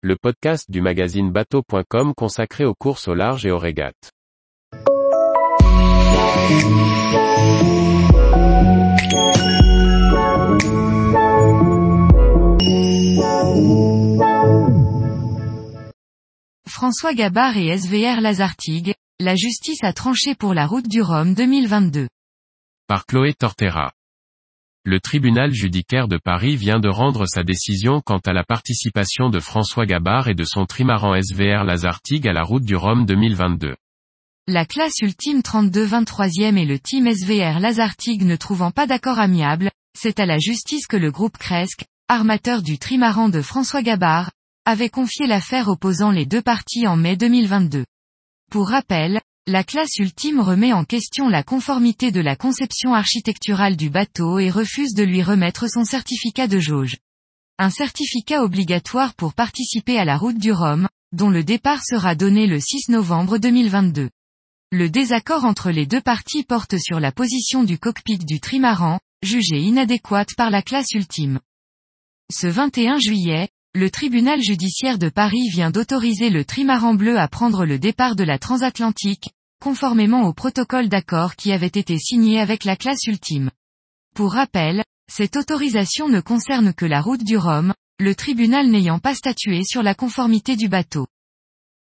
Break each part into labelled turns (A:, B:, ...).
A: le podcast du magazine bateau.com consacré aux courses au large et aux régates.
B: François Gabard et SVR Lazartigue, la justice a tranché pour la route du Rhum 2022.
A: Par Chloé Tortera. Le tribunal judicaire de Paris vient de rendre sa décision quant à la participation de François Gabard et de son trimaran SVR Lazartigue à la route du Rhum 2022.
B: La classe ultime 32-23e et le team SVR Lazartigue ne trouvant pas d'accord amiable, c'est à la justice que le groupe Cresque, armateur du trimaran de François Gabard, avait confié l'affaire opposant les deux parties en mai 2022. Pour rappel, la classe ultime remet en question la conformité de la conception architecturale du bateau et refuse de lui remettre son certificat de jauge. Un certificat obligatoire pour participer à la route du Rhum, dont le départ sera donné le 6 novembre 2022. Le désaccord entre les deux parties porte sur la position du cockpit du trimaran, jugée inadéquate par la classe ultime. Ce 21 juillet, le tribunal judiciaire de Paris vient d'autoriser le trimaran bleu à prendre le départ de la transatlantique, conformément au protocole d'accord qui avait été signé avec la classe ultime. Pour rappel, cette autorisation ne concerne que la route du Rhum, le tribunal n'ayant pas statué sur la conformité du bateau.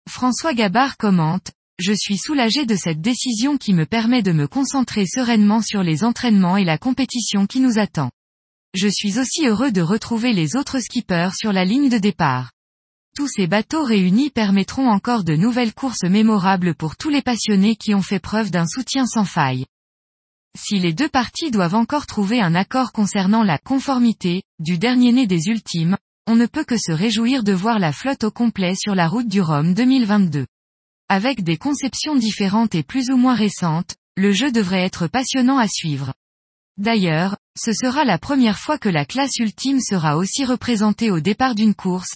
B: François Gabard commente, Je suis soulagé de cette décision qui me permet de me concentrer sereinement sur les entraînements et la compétition qui nous attend. Je suis aussi heureux de retrouver les autres skippers sur la ligne de départ. Tous ces bateaux réunis permettront encore de nouvelles courses mémorables pour tous les passionnés qui ont fait preuve d'un soutien sans faille. Si les deux parties doivent encore trouver un accord concernant la conformité, du dernier né des ultimes, on ne peut que se réjouir de voir la flotte au complet sur la route du Rhum 2022. Avec des conceptions différentes et plus ou moins récentes, le jeu devrait être passionnant à suivre. D'ailleurs, ce sera la première fois que la classe ultime sera aussi représentée au départ d'une course,